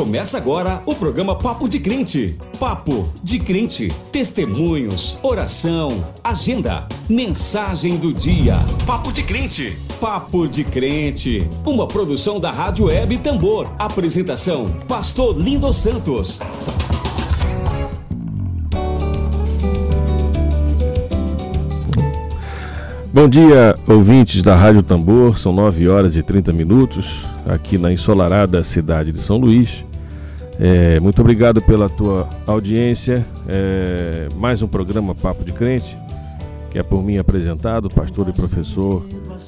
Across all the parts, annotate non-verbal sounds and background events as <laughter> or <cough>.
Começa agora o programa Papo de Crente. Papo de Crente. Testemunhos, oração, agenda, mensagem do dia. Papo de Crente. Papo de Crente. Uma produção da Rádio Web Tambor. Apresentação: Pastor Lindo Santos. Bom dia, ouvintes da Rádio Tambor. São 9 horas e 30 minutos aqui na ensolarada cidade de São Luís. É, muito obrigado pela tua audiência. É, mais um programa Papo de Crente, que é por mim apresentado, pastor e professor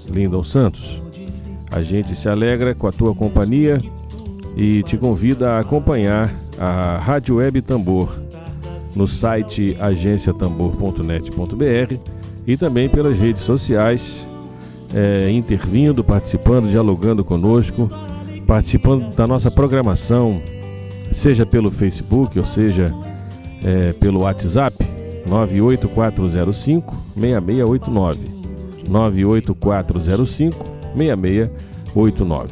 Lindon Santos. A gente se alegra com a tua companhia e te convida a acompanhar a Rádio Web Tambor no site agenciatambor.net.br e também pelas redes sociais, é, intervindo, participando, dialogando conosco, participando da nossa programação, seja pelo Facebook ou seja é, pelo WhatsApp 98405 6689 98405 6689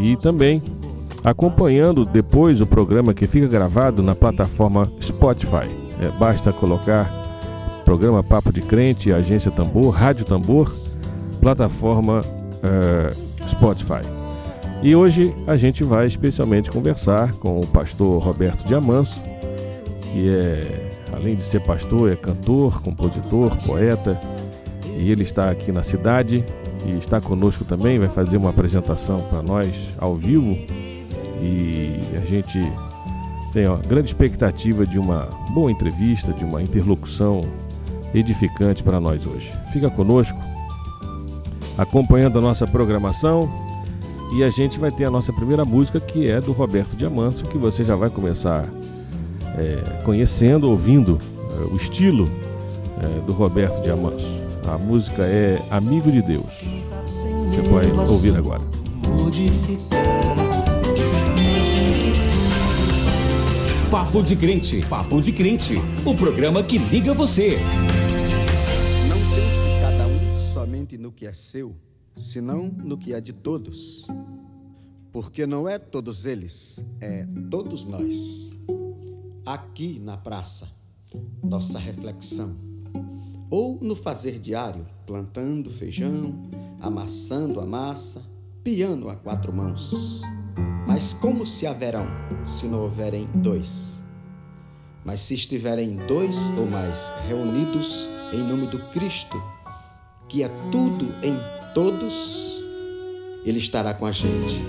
e também acompanhando depois o programa que fica gravado na plataforma Spotify. É, basta colocar programa Papo de Crente, Agência Tambor, Rádio Tambor, plataforma uh, Spotify. E hoje a gente vai especialmente conversar com o pastor Roberto Diamanso, que é, além de ser pastor, é cantor, compositor, poeta, e ele está aqui na cidade e está conosco também, vai fazer uma apresentação para nós ao vivo. E a gente tem uma grande expectativa de uma boa entrevista, de uma interlocução edificante para nós hoje. Fica conosco, acompanhando a nossa programação e a gente vai ter a nossa primeira música que é do Roberto Diamanso, que você já vai começar é, conhecendo, ouvindo é, o estilo é, do Roberto Diamanso. A música é Amigo de Deus. Você vai ouvir agora. Papo de Crente, Papo de Crente, o programa que liga você. Não pense cada um somente no que é seu, senão no que é de todos. Porque não é todos eles, é todos nós. Aqui na praça, nossa reflexão. Ou no fazer diário, plantando feijão, amassando a massa, piano a quatro mãos. Mas como se haverão, se não houverem dois? Mas se estiverem dois ou mais reunidos em nome do Cristo, que é tudo em todos, Ele estará com a gente.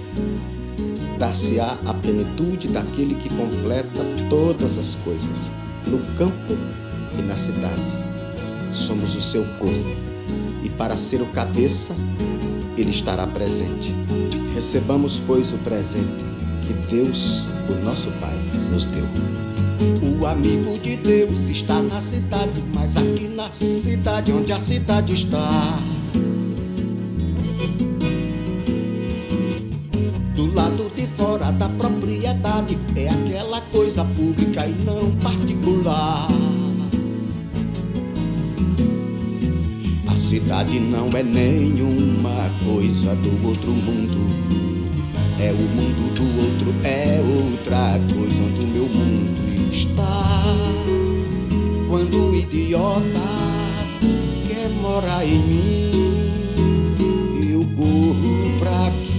Dar-se-á a plenitude daquele que completa todas as coisas, no campo e na cidade. Somos o seu corpo, e para ser o cabeça, Ele estará presente. Recebamos, pois, o presente que Deus, o nosso Pai, nos deu. O amigo de Deus está na cidade, mas aqui na cidade onde a cidade está. Cidade não é nenhuma coisa do outro mundo. É o mundo do outro, é outra coisa onde o meu mundo está. Quando o idiota quer morar em mim, eu corro pra aqui.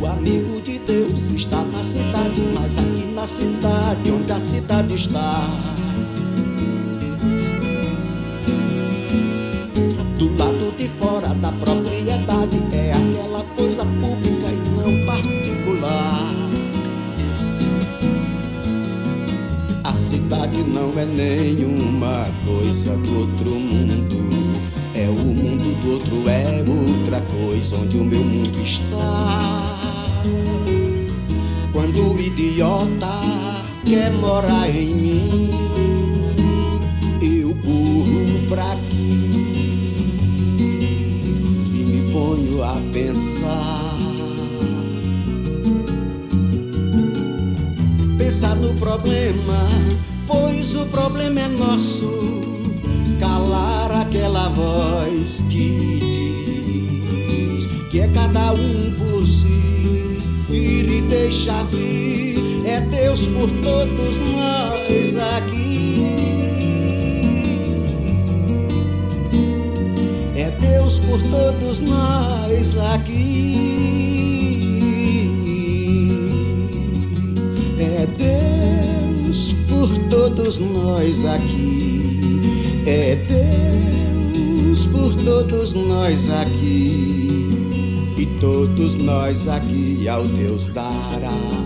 O amigo de Deus está na cidade, mas aqui na cidade, onde a cidade está. Nenhuma coisa do outro mundo. É o mundo do outro, é outra coisa onde o meu mundo está. Quando o idiota quer morar em mim, eu corro pra aqui e me ponho a pensar. Pensar no problema, pois o problema é nosso. Calar aquela voz que diz que é cada um por si e lhe deixa vir. É Deus por todos nós aqui. É Deus por todos nós aqui. Por todos nós aqui. É Deus por todos nós aqui. E todos nós aqui ao Deus dará.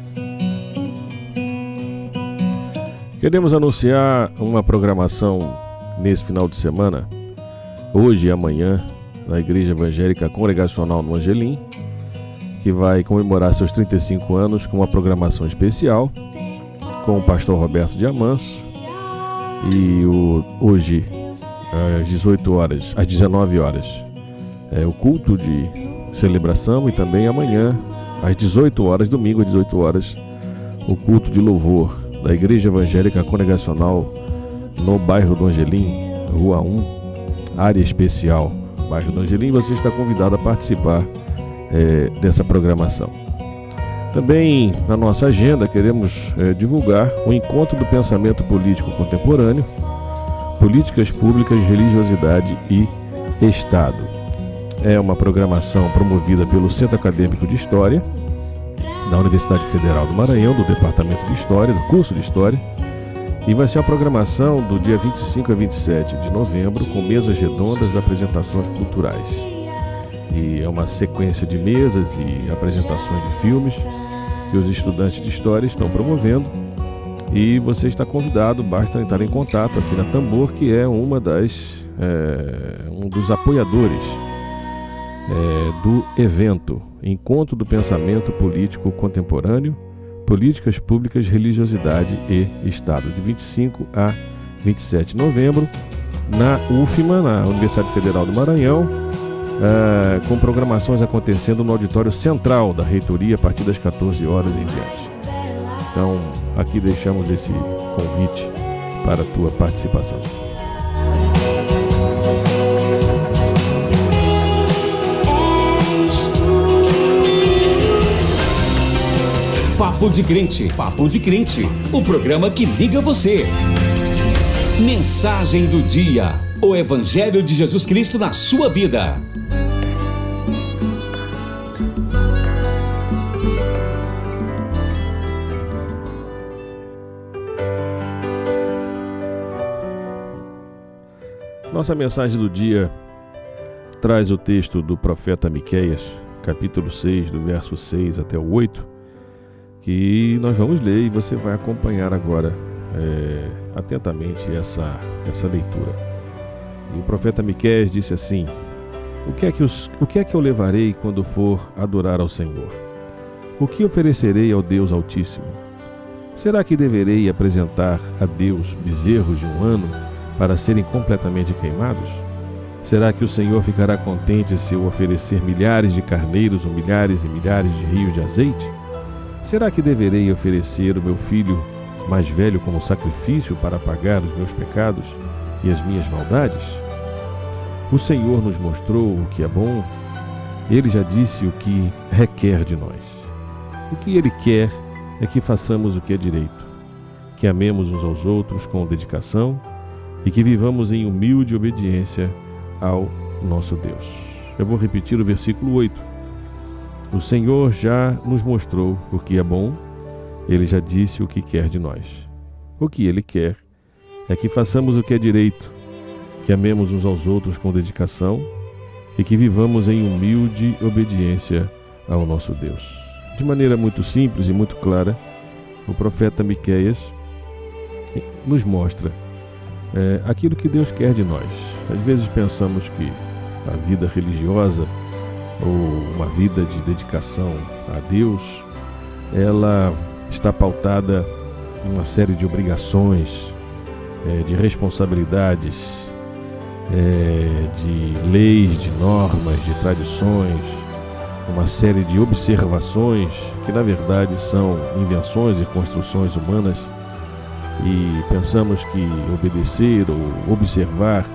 Queremos anunciar uma programação nesse final de semana, hoje e amanhã, na Igreja Evangélica Congregacional no Angelim, que vai comemorar seus 35 anos com uma programação especial com o pastor Roberto Diamanso, e o, hoje, às 18 horas, às 19 horas, é o culto de celebração e também amanhã, às 18 horas, domingo às 18 horas, o culto de louvor da Igreja Evangélica Congregacional no bairro do Angelim, Rua 1, área especial, bairro do Angelim. Você está convidado a participar é, dessa programação. Também na nossa agenda queremos é, divulgar o encontro do pensamento político contemporâneo, políticas públicas, religiosidade e Estado. É uma programação promovida pelo Centro Acadêmico de História da Universidade Federal do Maranhão, do Departamento de História, do curso de História. E vai ser a programação do dia 25 a 27 de novembro, com mesas redondas e apresentações culturais. E é uma sequência de mesas e apresentações de filmes que os estudantes de História estão promovendo. E você está convidado, basta entrar em contato aqui na Tambor, que é uma das é, um dos apoiadores é, do evento Encontro do Pensamento Político Contemporâneo, Políticas Públicas, Religiosidade e Estado, de 25 a 27 de novembro, na UFMA, na Universidade Federal do Maranhão, é, com programações acontecendo no auditório central da reitoria a partir das 14 horas em diante. Então, aqui deixamos esse convite para a tua participação. Papo de Crente, Papo de Crente, o programa que liga você. Mensagem do dia. O Evangelho de Jesus Cristo na sua vida. Nossa mensagem do dia traz o texto do profeta Miqueias, capítulo 6, do verso 6 até o 8, que nós vamos ler e você vai acompanhar agora é, atentamente essa, essa leitura. E o profeta Miqueias disse assim: o que, é que os, o que é que eu levarei quando for adorar ao Senhor? O que oferecerei ao Deus Altíssimo? Será que deverei apresentar a Deus bezerros de um ano para serem completamente queimados? Será que o Senhor ficará contente se eu oferecer milhares de carneiros ou milhares e milhares de rios de azeite? Será que deverei oferecer o meu filho mais velho como sacrifício para pagar os meus pecados e as minhas maldades? O Senhor nos mostrou o que é bom, ele já disse o que requer de nós. O que ele quer é que façamos o que é direito, que amemos uns aos outros com dedicação e que vivamos em humilde obediência ao nosso Deus. Eu vou repetir o versículo 8. O Senhor já nos mostrou o que é bom, ele já disse o que quer de nós. O que ele quer é que façamos o que é direito, que amemos uns aos outros com dedicação e que vivamos em humilde obediência ao nosso Deus. De maneira muito simples e muito clara, o profeta Miqueias nos mostra é, aquilo que Deus quer de nós. Às vezes pensamos que a vida religiosa ou uma vida de dedicação a Deus, ela está pautada em uma série de obrigações, é, de responsabilidades, é, de leis, de normas, de tradições, uma série de observações que na verdade são invenções e construções humanas. E pensamos que obedecer ou observar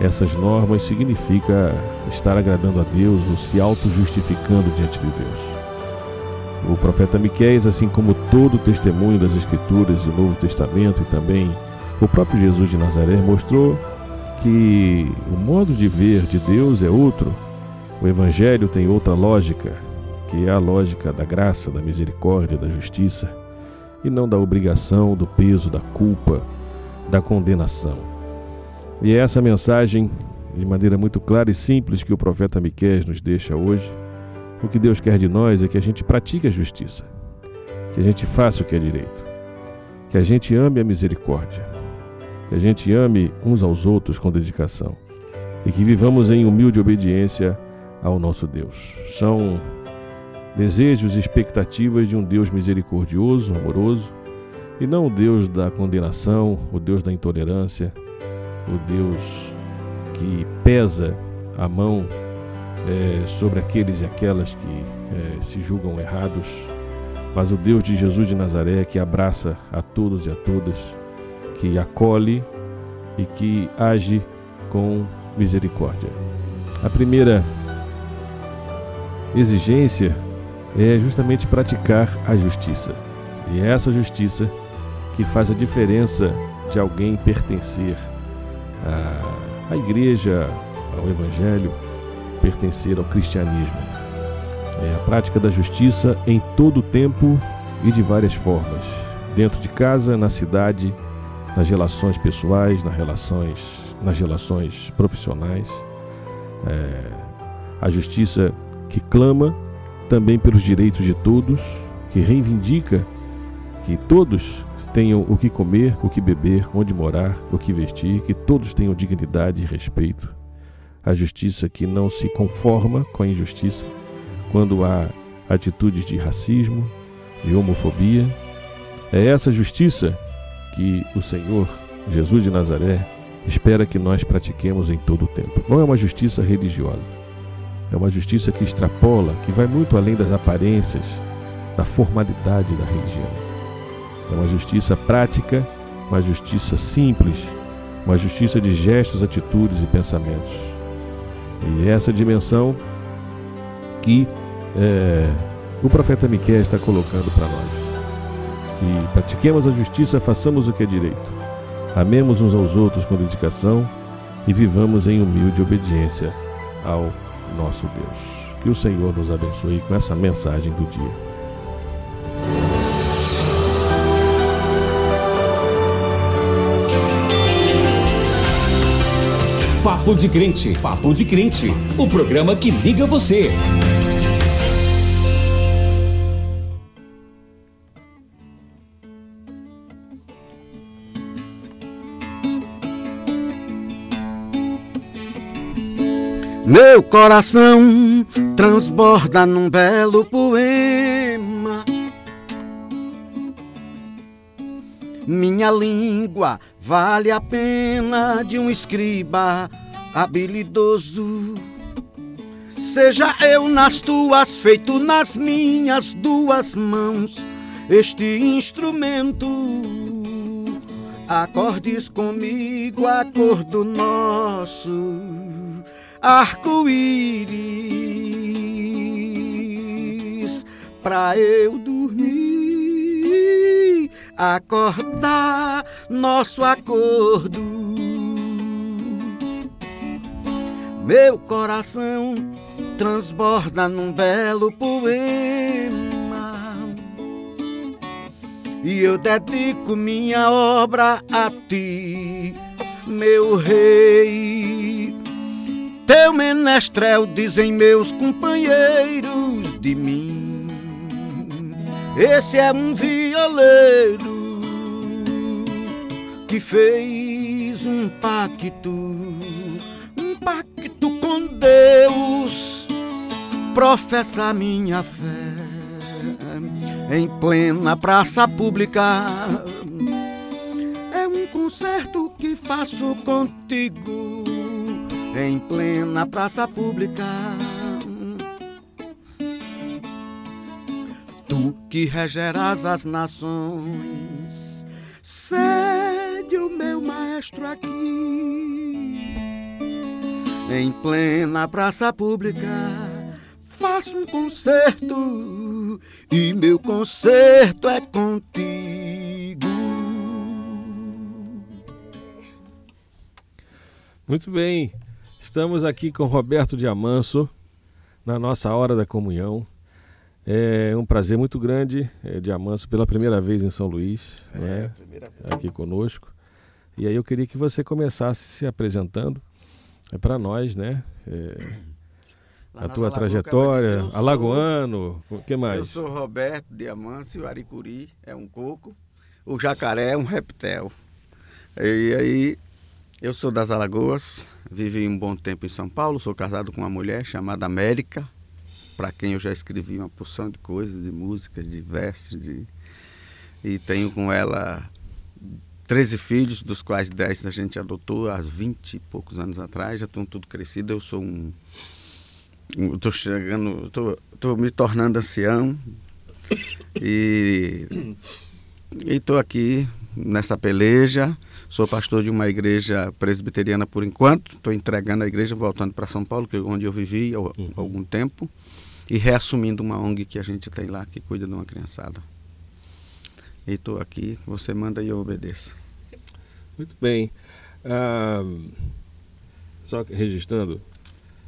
essas normas significa estar agradando a Deus ou se auto-justificando diante de Deus. O profeta Miqueias, assim como todo o testemunho das Escrituras do Novo Testamento e também o próprio Jesus de Nazaré, mostrou que o modo de ver de Deus é outro. O Evangelho tem outra lógica, que é a lógica da graça, da misericórdia, da justiça, e não da obrigação, do peso, da culpa, da condenação. E é essa mensagem, de maneira muito clara e simples, que o profeta Miqueias nos deixa hoje. O que Deus quer de nós é que a gente pratique a justiça, que a gente faça o que é direito, que a gente ame a misericórdia, que a gente ame uns aos outros com dedicação e que vivamos em humilde obediência ao nosso Deus. São desejos e expectativas de um Deus misericordioso, amoroso, e não o Deus da condenação, o Deus da intolerância, o Deus que pesa a mão é, sobre aqueles e aquelas que é, se julgam errados, mas o Deus de Jesus de Nazaré que abraça a todos e a todas que acolhe e que age com misericórdia. A primeira exigência é justamente praticar a justiça. E é essa justiça que faz a diferença de alguém pertencer à, à igreja, ao evangelho, pertencer ao cristianismo. É a prática da justiça em todo o tempo e de várias formas, dentro de casa, na cidade, nas relações pessoais, nas relações, nas relações profissionais. É, a justiça que clama também pelos direitos de todos, que reivindica que todos tenham o que comer, o que beber, onde morar, o que vestir, que todos tenham dignidade e respeito. A justiça que não se conforma com a injustiça quando há atitudes de racismo, de homofobia. É essa justiça que o Senhor, Jesus de Nazaré, espera que nós pratiquemos em todo o tempo. Não é uma justiça religiosa. É uma justiça que extrapola, que vai muito além das aparências, da formalidade da religião. É uma justiça prática, uma justiça simples, uma justiça de gestos, atitudes e pensamentos. E é essa dimensão que é, o profeta Miquel está colocando para nós e pratiquemos a justiça, façamos o que é direito. Amemos uns aos outros com dedicação e vivamos em humilde obediência ao nosso Deus. Que o Senhor nos abençoe com essa mensagem do dia. Papo de Crente, Papo de Crente, o programa que liga você. Meu coração transborda num belo poema. Minha língua vale a pena de um escriba habilidoso. Seja eu nas tuas, feito nas minhas duas mãos, este instrumento. Acordes comigo a cor do nosso arco-íris pra eu dormir, acordar nosso acordo. Meu coração transborda num belo poema e eu dedico minha obra a ti, meu rei. Teu menestrel, dizem meus companheiros de mim. Esse é um violeiro que fez um pacto, Deus. Professa minha fé em plena praça pública. É um concerto que faço contigo em plena praça pública. Tu que regerás as nações, sede o meu maestro aqui. Em plena praça pública, faço um concerto e meu concerto é contigo. Muito bem. Estamos aqui com Roberto Diamanso na nossa hora da comunhão. É um prazer muito grande, é, Diamanso, pela primeira vez em São Luís, É, né? primeira vez. aqui conosco. E aí eu queria que você começasse se apresentando é, para nós, né? É, Lá a tua Alagoas, trajetória, eu alagoano, o que Eu mais? sou Roberto Diamante, o aricuri é um coco, o jacaré é um reptel. E aí, eu sou das Alagoas, vivi um bom tempo em São Paulo, sou casado com uma mulher chamada América, para quem eu já escrevi uma porção de coisas, de músicas, de versos, de... e tenho com ela 13 filhos, dos quais 10 a gente adotou há 20 e poucos anos atrás, já estão tudo crescidos, eu sou um Estou chegando, estou me tornando ancião e estou aqui nessa peleja. Sou pastor de uma igreja presbiteriana por enquanto. Estou entregando a igreja, voltando para São Paulo, que é onde eu vivi há há algum tempo, e reassumindo uma ONG que a gente tem lá que cuida de uma criançada. E estou aqui, você manda e eu obedeço. Muito bem. Ah, só registrando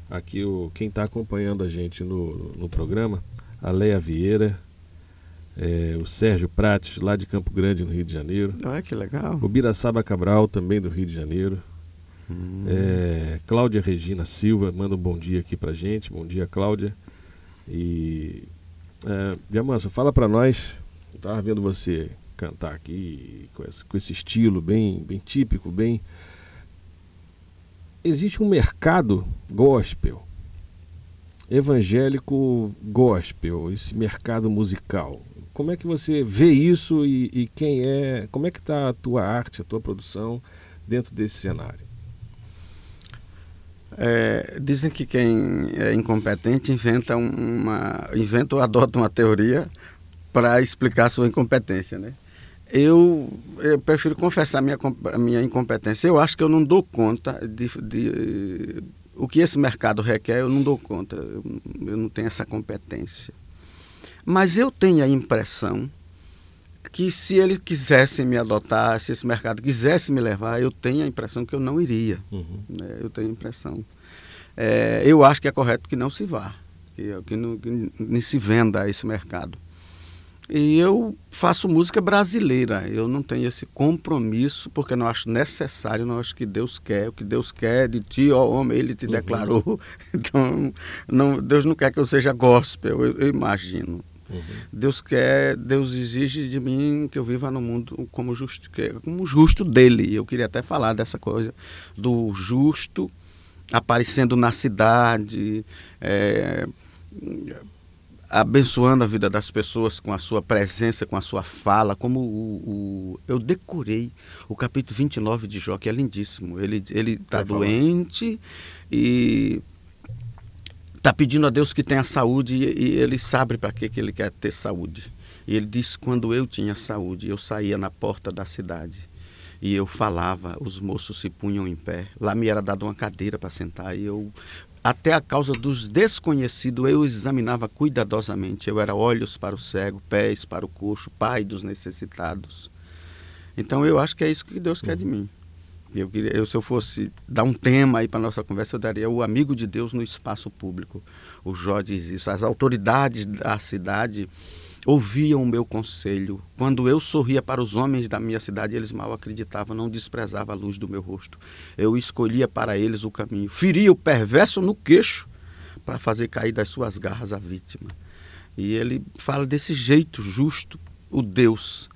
aqui o, quem está acompanhando a gente no, no programa, a Leia Vieira, é, o Sérgio Prates, lá de Campo Grande, no Rio de Janeiro, Olha que legal. o Biraçaba Cabral, também do Rio de Janeiro, Hum. é, Cláudia Regina Silva, manda um bom dia aqui pra gente, bom dia Cláudia. E, é, Diamanso, fala pra nós, eu tava vendo você cantar aqui com esse, com esse estilo bem, bem típico, bem existe um mercado gospel, evangélico gospel, esse mercado musical. Como é que você vê isso e, e quem é, como é que está a tua arte, a tua produção dentro desse cenário? É, dizem que quem é incompetente inventa uma inventa ou adota uma teoria para explicar sua incompetência, né? Eu, eu prefiro confessar minha, minha incompetência. Eu acho que eu não dou conta de, de- o que esse mercado requer. Eu não dou conta. Eu, eu não tenho essa competência. Mas eu tenho a impressão que se ele quisesse me adotar, se esse mercado quisesse me levar, eu tenho a impressão que eu não iria né, eu tenho a impressão. É, eu acho que é correto que não se vá, que, que, não, que nem se venda a esse mercado. E eu faço música brasileira, eu não tenho esse compromisso, porque não acho necessário, não acho que Deus quer, o que Deus quer de ti, ó homem, Ele te declarou. <laughs> Então, não, Deus não quer que eu seja gospel, eu, eu imagino. Deus quer, Deus exige de mim que eu viva no mundo como justo, como justo dele. Eu queria até falar dessa coisa do justo aparecendo na cidade, é, abençoando a vida das pessoas com a sua presença, com a sua fala, como o, o eu decorei o capítulo 29 de Jó, que é lindíssimo. Ele ele está doente e está pedindo a Deus que tenha saúde e, e ele sabe para que, que ele quer ter saúde. E ele diz: quando eu tinha saúde, eu saía na porta da cidade e eu falava, os moços se punham em pé. Lá me era dada uma cadeira para sentar e eu até a causa dos desconhecidos eu examinava cuidadosamente. Eu era olhos para o cego, pés para o coxo, pai dos necessitados. Então eu acho que é isso que Deus quer de mim. Eu, eu, se eu fosse dar um tema aí para nossa conversa, eu daria o amigo de Deus no espaço público. O Jó diz isso. As autoridades da cidade ouviam o meu conselho. Quando eu sorria para os homens da minha cidade, eles mal acreditavam, não desprezavam a luz do meu rosto. Eu escolhia para eles o caminho. Feria o perverso no queixo para fazer cair das suas garras a vítima. E ele fala desse jeito justo, o Deus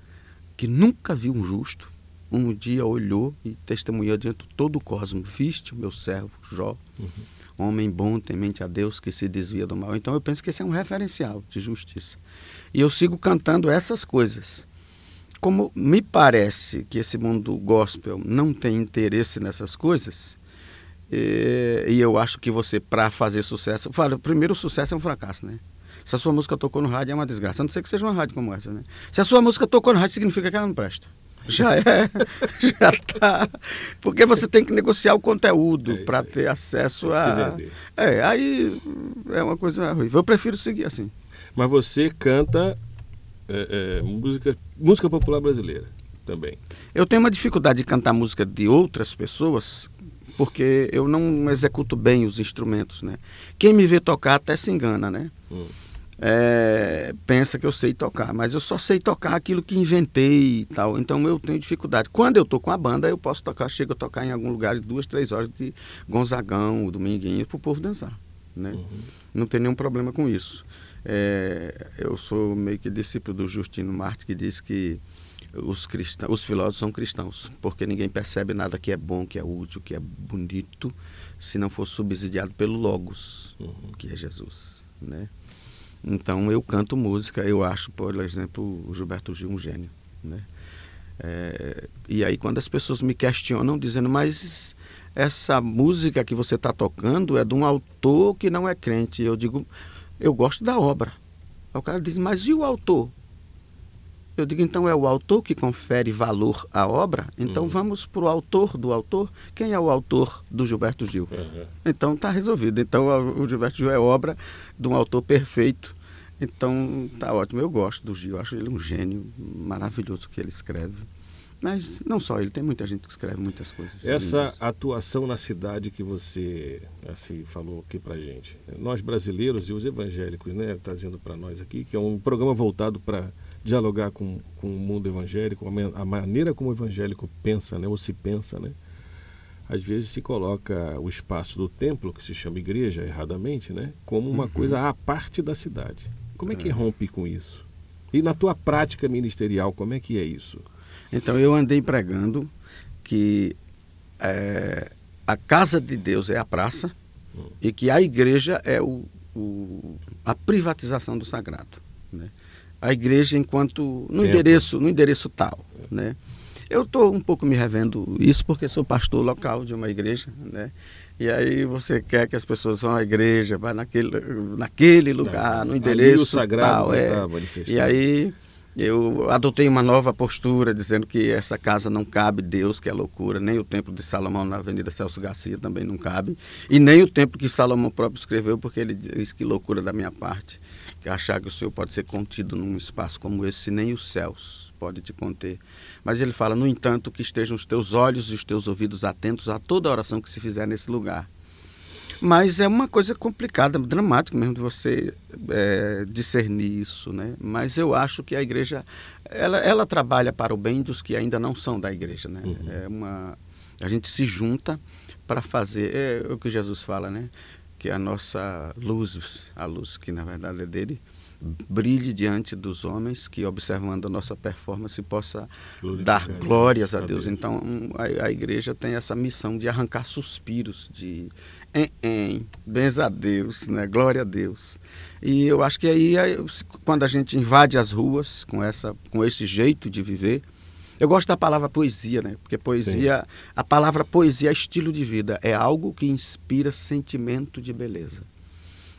que nunca viu um justo, um dia olhou e testemunhou diante de todo o cosmos: Viste o meu servo Jó, uhum. Homem bom, temente a Deus, que se desvia do mal. Então eu penso que esse é um referencial de justiça. E eu sigo cantando essas coisas. Como me parece que esse mundo gospel não tem interesse nessas coisas, e, e eu acho que você, para fazer sucesso, fala, primeiro o sucesso é um fracasso, né? Se a sua música tocou no rádio é uma desgraça, a não ser que seja uma rádio como essa, né? Se a sua música tocou no rádio, significa que ela não presta. Já é, <laughs> já tá. Porque você tem que negociar o conteúdo é para ter acesso a. É, aí é uma coisa ruim. Eu prefiro seguir assim mas você canta é, é, música, música popular brasileira também. Eu tenho uma dificuldade de cantar música de outras pessoas porque eu não executo bem os instrumentos, né? Quem me vê tocar até se engana, né? Hum. É, pensa que eu sei tocar, mas eu só sei tocar aquilo que inventei e tal. Então eu tenho dificuldade. Quando eu tô com a banda, eu posso tocar, chego a tocar em algum lugar de duas, três horas de Gonzagão, Dominguinho, para o povo dançar, né? Uhum. Não tem nenhum problema com isso. É, eu sou meio que discípulo do Justino Marte, que diz que os, cristãos, os filósofos são cristãos, porque ninguém percebe nada que é bom, que é útil, que é bonito, se não for subsidiado pelo Logos, uhum. que é Jesus. Né? Então eu canto música, eu acho, por exemplo, o Gilberto Gil um gênio. Né? É, e aí quando as pessoas me questionam dizendo, mas essa música que você está tocando é de um autor que não é crente, eu digo, eu gosto da obra. Aí o cara diz, mas e o autor? Eu digo, então é o autor que confere valor à obra? Então uhum. vamos para o autor do autor. Quem é o autor do Gilberto Gil? Uhum. Então está resolvido. Então o Gilberto Gil é obra de um autor perfeito. Então tá ótimo. Eu gosto do Gil, acho ele um gênio maravilhoso que ele escreve. Mas não só ele, tem muita gente que escreve muitas coisas. Essa lindas. atuação na cidade que você assim falou aqui pra gente. Nós brasileiros e os evangélicos, né, trazendo para nós aqui, que é um programa voltado para dialogar com, com o mundo evangélico, a, maneira como o evangélico pensa, né, ou se pensa, né? Às vezes se coloca o espaço do templo, que se chama igreja erradamente, né, como uma uhum. coisa à parte da cidade. Como é que é. rompe com isso? E na tua prática ministerial, como é que é isso? Então eu andei pregando que é, a casa de Deus é a praça e que a igreja é o, o a privatização do sagrado. Né? A igreja enquanto no endereço, no endereço tal. Né? Eu estou um pouco me revendo isso porque sou pastor local de uma igreja, né? E aí você quer que as pessoas vão à igreja, vá naquele, naquele lugar, no endereço o sagrado tal. É. Tá e aí eu adotei uma nova postura, dizendo que essa casa não cabe Deus, que é loucura, nem o templo de Salomão na Avenida Celso Garcia também não cabe, e nem o templo que Salomão próprio escreveu, porque ele diz que loucura da minha parte, achar que o Senhor pode ser contido num espaço como esse, nem os céus pode te conter. Mas ele fala, no entanto, que estejam os teus olhos e os teus ouvidos atentos a toda oração que se fizer nesse lugar mas é uma coisa complicada, dramática mesmo de você é, discernir isso, né? Mas eu acho que a igreja, ela, ela trabalha para o bem dos que ainda não são da igreja, né? Uhum. É uma, a gente se junta para fazer, é o que Jesus fala, né? Que a nossa luz, a luz que na verdade é dele, brilhe diante dos homens que, observando a nossa performance, possa Glorificar dar glórias a Deus. Então, a, a igreja tem essa missão de arrancar suspiros, de em, em, benza a Deus, né? glória a Deus. E eu acho que aí, aí, quando a gente invade as ruas com, essa, com esse jeito de viver, eu gosto da palavra poesia, né? Porque poesia, a palavra poesia é estilo de vida, é algo que inspira sentimento de beleza.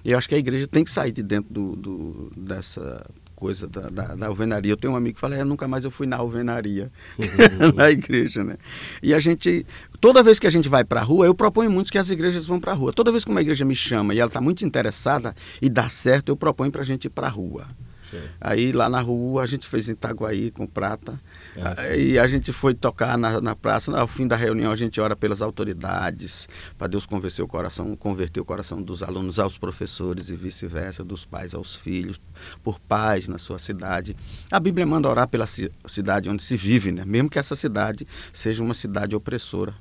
E eu acho que a igreja tem que sair de dentro do, do- dessa coisa da, da, da alvenaria. Eu tenho um amigo que fala, é, nunca mais eu fui na alvenaria, <laughs> na igreja, né? E a gente, toda vez que a gente vai para a rua, eu proponho muito que as igrejas vão para a rua. Toda vez que uma igreja me chama e ela está muito interessada e dá certo, eu proponho para a gente ir para a rua. Certo. Aí lá na rua a gente fez em Itaguaí com prata. Ah, sim. e a gente foi tocar na, na praça. Ao fim da reunião a gente ora pelas autoridades, para Deus convencer o coração, converter o coração dos alunos aos professores e vice-versa, dos pais aos filhos, por paz na sua cidade. A Bíblia manda orar pela ci- cidade onde se vive, né? mesmo que essa cidade seja uma cidade opressora,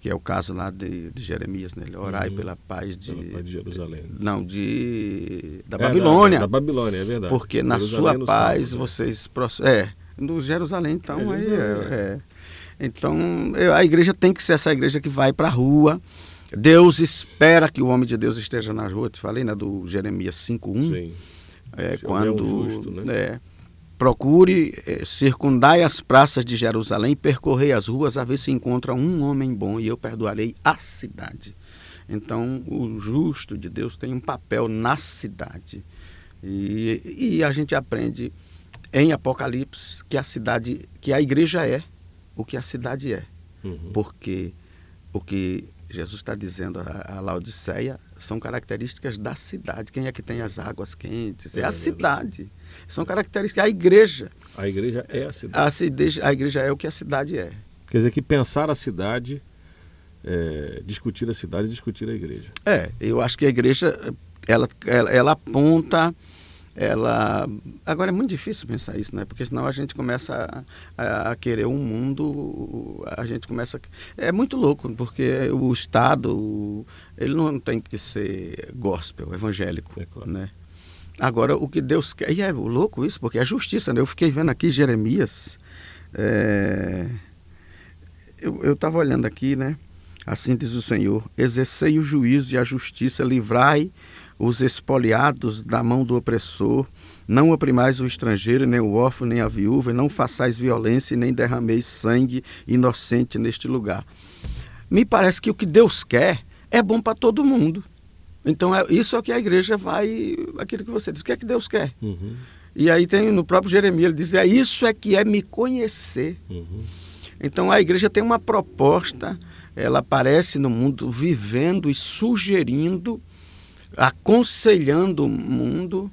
que é o caso lá de, de Jeremias, né? Orai Uhum. pela paz de, Pela paz de Jerusalém. não, de da É, Babilônia. Da, da Babilônia, é verdade. Porque na Jerusalém sua no paz Salmo, né? vocês. É, no Jerusalém, então, É, aí Jerusalém, é, é. Então, a igreja tem que ser essa igreja que vai para a rua. Deus espera que o homem de Deus esteja nas ruas. Te falei, né, do Jeremias 5.1. Sim. É, É quando leão justo, né? Procure é, circundai as praças de Jerusalém, percorrei as ruas a ver se encontra um homem bom e eu perdoarei a cidade. Então, o justo de Deus tem um papel na cidade. E, e a gente aprende em Apocalipse que a cidade, que a igreja é o que a cidade é. Uhum. Porque o que Jesus está dizendo a, Laodiceia são características da cidade. Quem é que tem as águas quentes? É, É a cidade. São características. A igreja. A igreja é a cidade. A, cide- a igreja é o que a cidade é. Quer dizer que pensar a cidade, é, discutir a cidade discutir a igreja. É, eu acho que a igreja, ela, ela, ela aponta, ela... Agora é muito difícil pensar isso, né? Porque senão a gente começa a, a- querer um mundo, a gente começa... É muito louco, porque o Estado, ele não tem que ser gospel, evangélico, É claro. né? Agora, o que Deus quer... E é louco isso, porque é justiça, né? Eu fiquei vendo aqui Jeremias... é, Eu estava olhando aqui, né? Assim diz o Senhor: exercei o juízo e a justiça, livrai os espoliados da mão do opressor, não oprimais o estrangeiro, nem o órfão, nem a viúva, e não façais violência nem derrameis sangue inocente neste lugar. Me parece que o que Deus quer é bom para todo mundo. Então, é, isso é o que a igreja vai. aquilo que você diz. O que é que Deus quer? Uhum. E aí tem no próprio Jeremias, ele diz: é isso é que é me conhecer. Uhum. Então a igreja tem uma proposta, ela aparece no mundo vivendo e sugerindo, aconselhando o mundo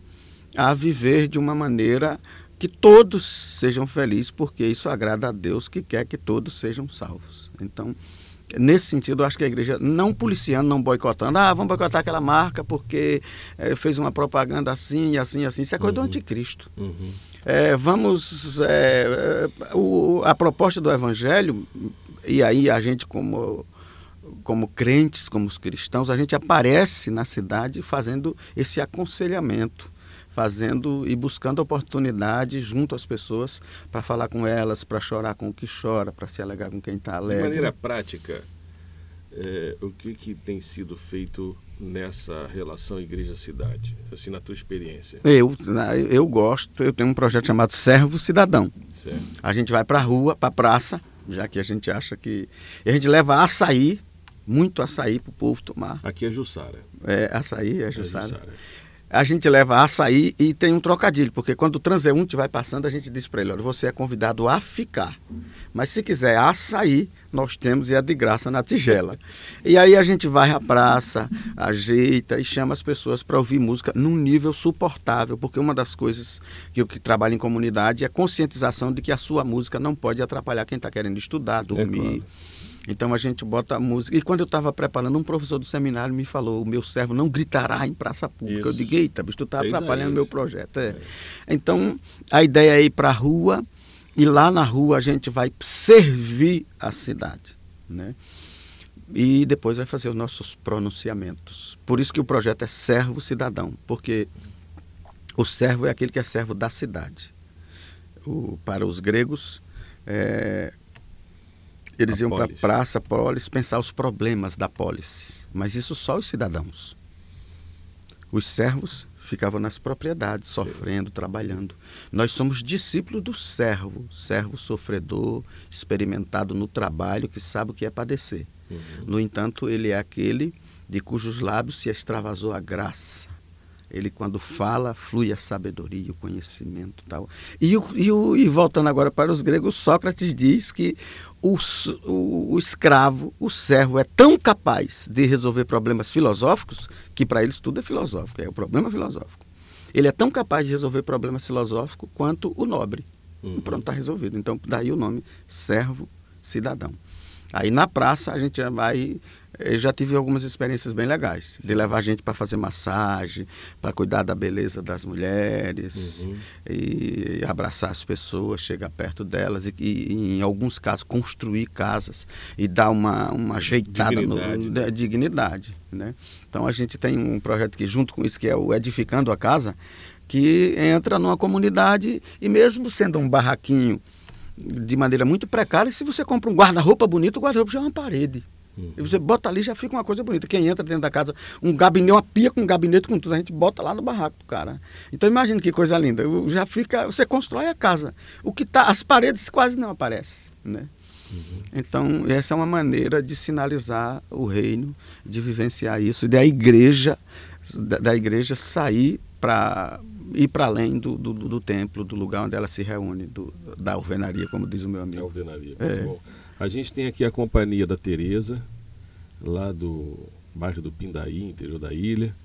a viver de uma maneira que todos sejam felizes, porque isso agrada a Deus que quer que todos sejam salvos. Então, nesse sentido, eu acho que a igreja não policiando, não boicotando, ah, vamos boicotar aquela marca porque eh, fez uma propaganda assim, assim, assim, isso é coisa do Uhum. anticristo. Uhum. É, vamos. é, é, o- a proposta do Evangelho, e aí a gente, como, como crentes, como os cristãos, a gente aparece na cidade fazendo esse aconselhamento, fazendo e buscando oportunidade junto às pessoas para falar com elas, para chorar com o que chora, para se alegar com quem está De alegre. maneira prática, é, o que, que tem sido feito nessa relação igreja-cidade, assim, na tua experiência? Eu, eu gosto, eu tenho um projeto chamado Servo Cidadão. Certo? A gente vai para a rua, para a praça, já que a gente acha que. A gente leva açaí, muito açaí para o povo tomar. Aqui é Jussara. É, açaí, é É Jussara. A gente leva açaí e tem um trocadilho, porque quando o transeunte vai passando, a gente diz para ele: olha, você é convidado a ficar. Mas se quiser açaí, nós temos e é de graça na tigela. e aí a gente vai à praça, ajeita e chama as pessoas para ouvir música num nível suportável, porque uma das coisas que eu que trabalho em comunidade é a conscientização de que a sua música não pode atrapalhar quem está querendo estudar, dormir. claro. Então a gente bota a música. E quando eu estava preparando, um professor do seminário me falou: o meu servo não gritará em praça pública. Eu Isso. digo: eita, bicho, tu está atrapalhando isso. meu projeto. É. Então a ideia é ir para a rua e lá na rua a gente vai servir a cidade. Né? E depois vai fazer os nossos pronunciamentos. Por isso que o projeto é Servo Cidadão, porque O servo é aquele que é servo da cidade. O, para os gregos, é, eles a iam para a praça, polis, pensar os problemas da polis. Mas isso só os cidadãos. Os servos ficavam nas propriedades, sofrendo, trabalhando. Nós somos discípulos do servo, servo sofredor, experimentado no trabalho, que sabe o que é padecer. Uhum. No entanto, ele é aquele de cujos lábios se extravasou a graça. Ele, quando fala, flui a sabedoria, o conhecimento tal. E, o, e, o, e voltando agora para os gregos, Sócrates diz que o, o, o, escravo, o servo, é tão capaz de resolver problemas filosóficos que para eles tudo é filosófico, é o problema filosófico. Ele é tão capaz de resolver problemas filosóficos quanto o nobre. Uhum. E pronto, está resolvido. Então, daí o nome servo cidadão. Aí na praça a gente vai eu já tive algumas experiências bem legais de levar gente para fazer massagem, para cuidar da beleza das mulheres uhum. e abraçar as pessoas, chegar perto delas e, e, em alguns casos construir casas e dar uma, uma ajeitada dignidade. No, dignidade né? Então a gente tem um projeto que junto com isso que é o edificando a casa que entra numa comunidade e mesmo sendo um barraquinho de maneira muito precária, se você compra um guarda-roupa bonito, o guarda-roupa já é uma parede. Uhum. E você bota ali já fica uma coisa bonita. Quem entra dentro da casa, um gabinete, uma pia com um gabinete com tudo, a gente bota lá no barraco pro cara. Então imagina que coisa linda. Já fica, você constrói a casa. O que tá, as paredes quase não aparecem, né? Uhum. Então, essa é uma maneira de sinalizar o reino, de vivenciar isso, e da igreja, da, da igreja sair para ir para além do, do, do, templo, do lugar onde ela se reúne, do, da alvenaria, como diz o meu amigo. Alvenaria, muito é. bom. A gente tem aqui a companhia da Tereza, lá do bairro do Pindaí, interior da ilha,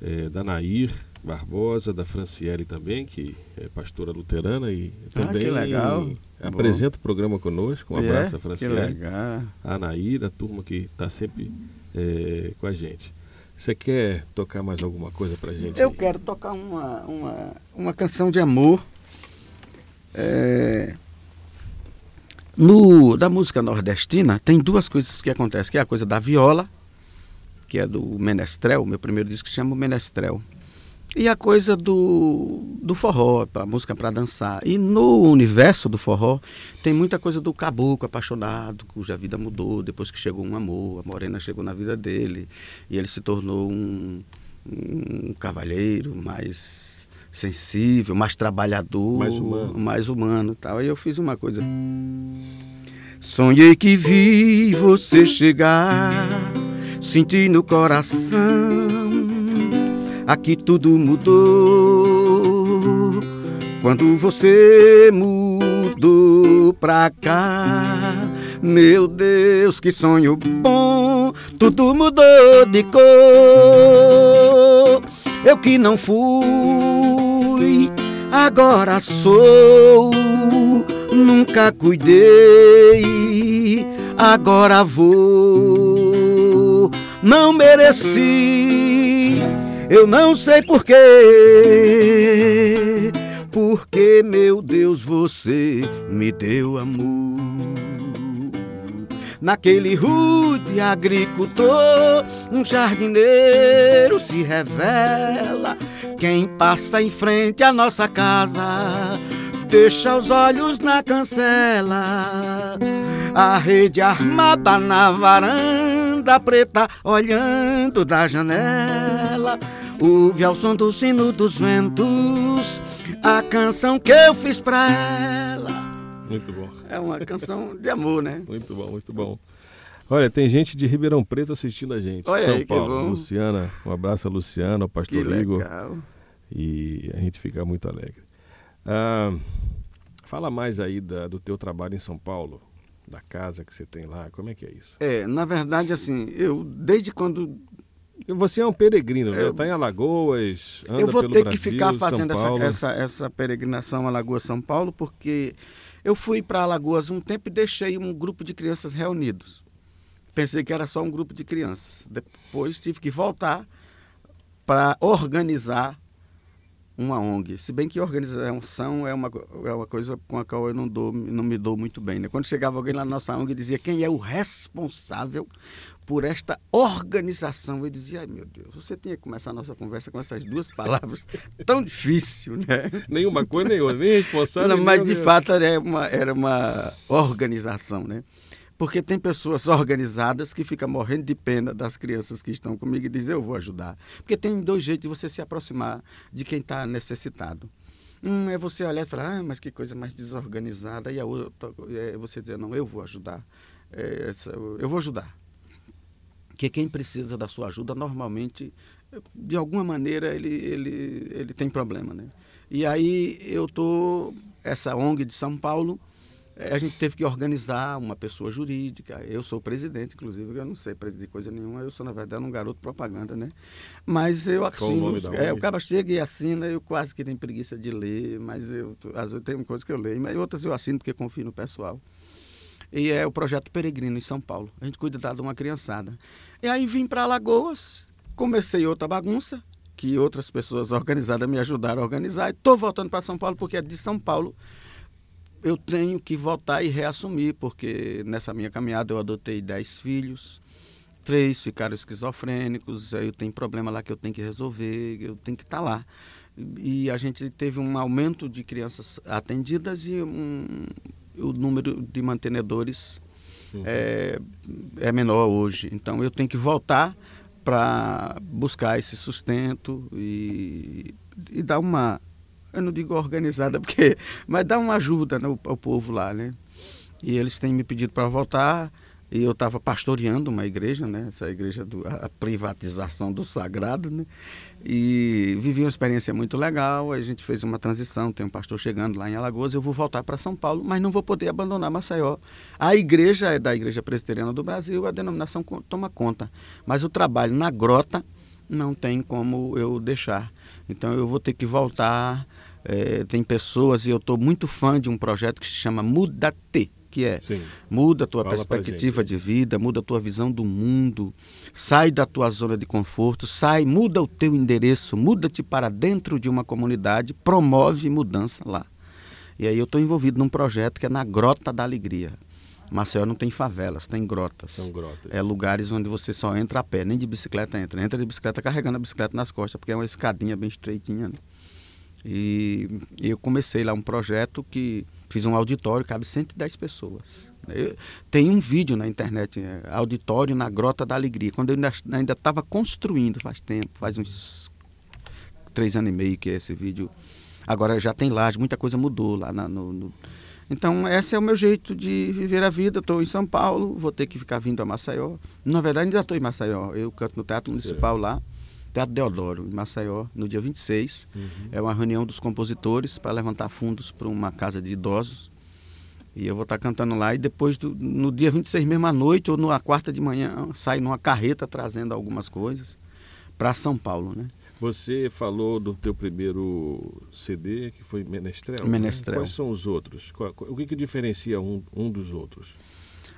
é, da Nair Barbosa, da Franciele também, que é pastora luterana e também ah, que legal. apresenta Bom. o programa conosco. Um é, abraço a Franciele. Que legal. A Nair, a turma que está sempre é, com a gente. Você quer tocar mais alguma coisa pra gente? Eu quero tocar uma, uma, uma canção de amor. É, no, da música nordestina, tem duas coisas que acontecem, que é a coisa da viola, que é do Menestrel, meu primeiro disco se chama Menestrel. E a coisa do, do forró, a música para dançar. E no universo do forró tem muita coisa do caboclo apaixonado, cuja vida mudou depois que chegou um amor, a morena chegou na vida dele e ele se tornou um, um cavalheiro mais sensível, mais trabalhador, mais humano, mais humano, tal. Aí eu fiz uma coisa. Sonhei que vi você chegar, senti no coração, aqui tudo mudou. Quando você mudou pra cá, meu Deus, que sonho bom, tudo mudou de cor. Eu que não fui, agora sou. Nunca cuidei, agora vou. Não mereci, eu não sei porquê. Porque, meu Deus, você me deu amor naquele rude agricultor, um jardineiro se revela. Quem passa em frente à nossa casa deixa os olhos na cancela. A rede armada na varanda preta, olhando da janela. Ouve ao som do sino dos ventos a canção que eu fiz pra ela. Muito bom. É uma canção de amor, né? Muito bom, muito bom. Olha, tem gente de Ribeirão Preto assistindo a gente. Olha São aí, Paulo. que bom. Luciana, um abraço a Luciana, ao pastor que Igor. Legal. E a gente fica muito alegre. Ah, fala mais aí da, do teu trabalho em São Paulo, da casa que você tem lá, como é que é isso? É, na verdade, assim, eu desde quando você é um peregrino? Está em Alagoas, Eu vou ter Brasil, que ficar fazendo essa, essa, essa peregrinação Alagoas-São Paulo, porque eu fui para Alagoas um tempo e deixei um grupo de crianças reunidos. Pensei que era só um grupo de crianças. Depois tive que voltar para organizar uma ONG. Se bem que organização é uma, é uma coisa com a qual eu não, dou, não me dou muito bem. Né? Quando chegava alguém lá na nossa ONG dizia quem é o responsável por esta organização. Eu dizia, ai meu Deus, você tinha que começar a nossa conversa com essas duas palavras <laughs> tão difícil, né? Nenhuma coisa, nenhuma, nem responsável. Não, mas de fato era uma, era uma organização, né? Porque tem pessoas organizadas que ficam morrendo de pena das crianças que estão comigo e dizem, eu vou ajudar. Porque tem dois jeitos de você se aproximar de quem está necessitado. Um é você olhar e falar, ah, mas que coisa mais desorganizada. E a outra é você dizer, não, eu vou ajudar. É, eu vou ajudar. Que quem precisa da sua ajuda, normalmente, de alguma maneira, ele, ele, ele tem problema. Né? E aí eu estou, essa ONG de São Paulo, é, a gente teve que organizar uma pessoa jurídica. Eu sou presidente, inclusive, eu não sei presidir coisa nenhuma. Eu sou, na verdade, um garoto propaganda, né? Mas eu assino. O, é, o cara chega e assina, eu quase que tenho preguiça de ler, mas eu, às vezes tem coisas que eu leio, mas outras eu assino porque confio no pessoal. E é o projeto Peregrino em São Paulo. A gente cuida de uma criançada. E aí vim para Alagoas, comecei outra bagunça, que outras pessoas <laughs> organizadas me ajudaram a organizar. E estou voltando para São Paulo, porque é de São Paulo eu tenho que voltar e reassumir, porque nessa minha caminhada eu adotei dez filhos, três ficaram esquizofrênicos, eu tenho problema lá que eu tenho que resolver, eu tenho que estar tá lá. E a gente teve um aumento de crianças atendidas e um, o número de mantenedores uhum. é, é menor hoje. Então eu tenho que voltar para buscar esse sustento e, e dar uma eu não digo organizada, <laughs> porque, mas dá uma ajuda né, ao, ao povo lá, né? E eles têm me pedido para voltar, e eu estava pastoreando uma igreja, né? Essa igreja, do, a privatização do sagrado, né? E vivi uma experiência muito legal, a gente fez uma transição, tem um pastor chegando lá em Alagoas, eu vou voltar para São Paulo, mas não vou poder abandonar Maceió. A igreja é da Igreja Presbiteriana do Brasil, a denominação toma conta, mas o trabalho na grota não tem como eu deixar. Então eu vou ter que voltar é, tem pessoas, e eu estou muito fã de um projeto que se chama Muda-Te, que é Sim. muda a tua Fala perspectiva de vida, muda a tua visão do mundo, sai da tua zona de conforto, sai, muda o teu endereço, muda-te para dentro de uma comunidade, promove mudança lá. E aí eu estou envolvido num projeto que é na Grota da Alegria. Maceió não tem favelas, tem grotas. São grotas. É lugares onde você só entra a pé, nem de bicicleta entra. Entra de bicicleta carregando a bicicleta nas costas, porque é uma escadinha bem estreitinha. Né? E, eu comecei lá um projeto que fiz um auditório, cabe 110 pessoas. Eu, tem um vídeo na internet, é, auditório na Grota da Alegria, quando eu ainda estava construindo, faz tempo, faz uns três anos e meio que é esse vídeo. Agora já tem laje, muita coisa mudou lá na, no, no... Então, esse é o meu jeito de viver a vida. Estou em São Paulo, vou ter que ficar vindo a Maceió. Na verdade, ainda estou em Maceió. Eu canto no Teatro Municipal lá. Teatro Deodoro, em Maceió, no dia 26. Uhum. É uma reunião dos compositores para levantar fundos para uma casa de idosos. E eu vou estar tá cantando lá. E depois, do, no dia 26 mesmo à noite, ou na quarta de manhã, sai numa carreta trazendo algumas coisas para São Paulo, né? Você falou do teu primeiro CD, que foi Menestrel. Menestrel. Né? Quais são os outros? O que, que diferencia um, um dos outros?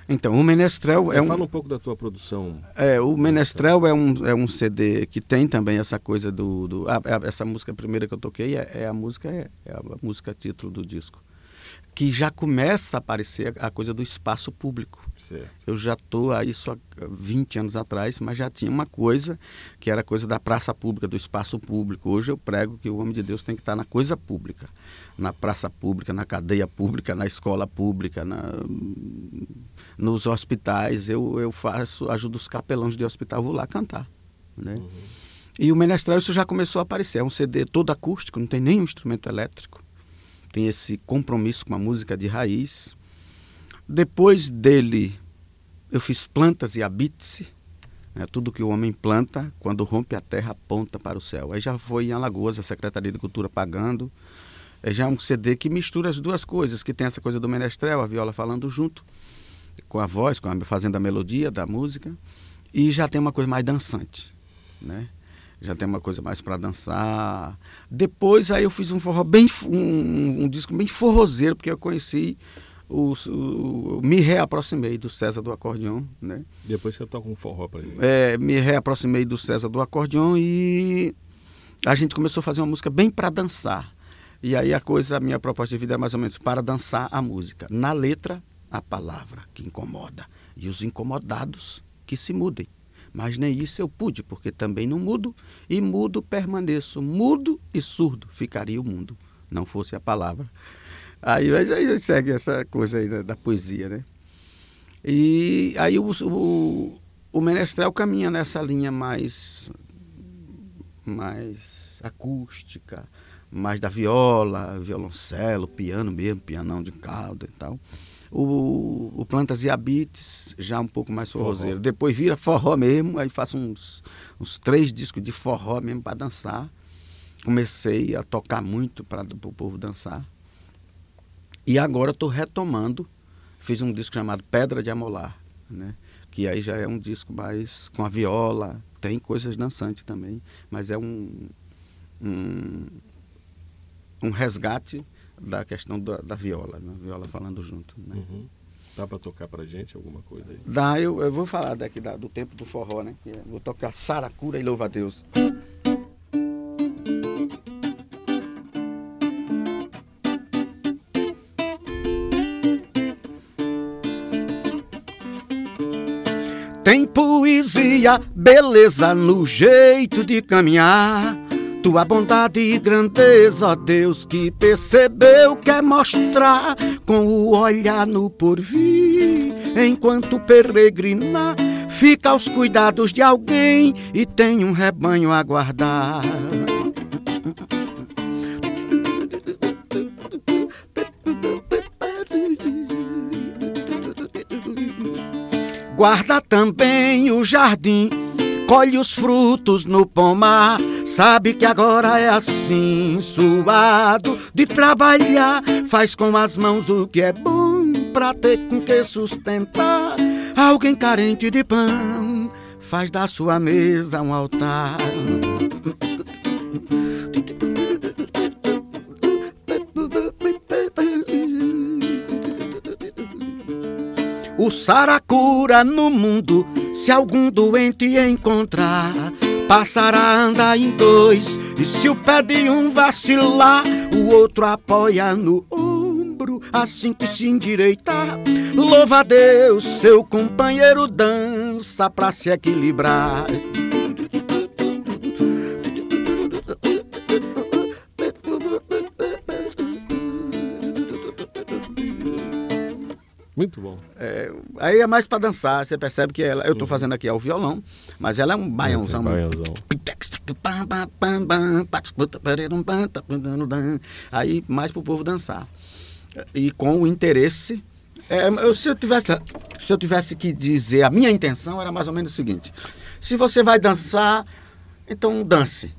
Então, o Menestrel é um. Fala um pouco da tua produção. É, o Menestrel é um, é um CD que tem também essa coisa do. do ah, essa música primeira que eu toquei é, é a música, é, é, a música título do disco. Que já começa a aparecer a coisa do espaço público. Certo. Eu já estou a isso há 20 anos atrás, mas já tinha uma coisa que era a coisa da praça pública, do espaço público. Hoje eu prego que o homem de Deus tem que estar na coisa pública, na praça pública, na cadeia pública, na escola pública, na, nos hospitais. Eu, eu faço, ajudo os capelães de hospital, vou lá cantar. Né? Uhum. E o Menestral isso já começou a aparecer. É um CD todo acústico, não tem nenhum instrumento elétrico. Tem esse compromisso com a música de raiz depois dele, eu fiz plantas e habite-se. Né, tudo que o homem planta, quando rompe a terra, aponta para o céu. Aí já foi em Alagoas, a Secretaria de Cultura pagando. É já um CD que mistura as duas coisas, que tem essa coisa do menestrel, a viola falando junto, com a voz, com a, fazendo a melodia da música. E já tem uma coisa mais dançante, né? Já tem uma coisa mais para dançar. Depois aí eu fiz um forró bem um, um disco bem forrozeiro, porque eu conheci o, o, me reaproximei do César do acordeon, né? Depois você toca um forró para ele. É, me reaproximei do César do acordeon e a gente começou a fazer uma música bem para dançar. E aí a coisa, a minha proposta de vida é mais ou menos para dançar a música. Na letra, a palavra que incomoda. E os incomodados que se mudem. Mas nem isso eu pude, porque também não mudo, e mudo permaneço. Mudo e surdo ficaria o mundo, não fosse a palavra. Aí, aí segue essa coisa aí da, da poesia, né? E aí o, o, o Menestrel caminha nessa linha mais, mais acústica, mais da viola, violoncelo, piano mesmo, pianão de calda e tal. O, o Plantas e Habites, já um pouco mais forrozeiro. Forró. Depois vira forró mesmo, aí faço uns, uns três discos de forró mesmo para dançar. Comecei a tocar muito para o povo dançar. E agora estou retomando. Fiz um disco chamado Pedra de Amolar, né? que aí já é um disco mais com a viola, tem coisas dançantes também, mas é um, um, um resgate da questão da, da viola, né? viola falando junto. Né? Uhum. Dá para tocar para gente alguma coisa aí? Dá, eu, eu vou falar daqui da, do tempo do forró, né? É, vou tocar Saracura e Louva a Deus. Tem poesia, beleza no jeito de caminhar tua bondade e grandeza, ó Deus, que percebeu, quer mostrar com o olhar no porvir. Enquanto peregrina, fica aos cuidados de alguém e tem um rebanho a guardar. Guarda também o jardim, colhe os frutos no pomar Sabe que agora é assim, suado de trabalhar. Faz com as mãos o que é bom pra ter com que sustentar. Alguém carente de pão faz da sua mesa um altar. O saracura no mundo, se algum doente encontrar passará a andar em dois. E se o pé de um vacilar, o outro apoia no ombro, assim que se endireitar. Louva a Deus, seu companheiro dança pra se equilibrar. Muito bom. É, aí é mais para dançar, você percebe que ela, eu estou uhum. fazendo aqui ao violão, mas ela é um baiãozão. baiãozão. Aí mais para o povo dançar. E com o interesse. É, eu, se, eu tivesse, se eu tivesse que dizer, a minha intenção era mais ou menos o seguinte: se você vai dançar, então dance.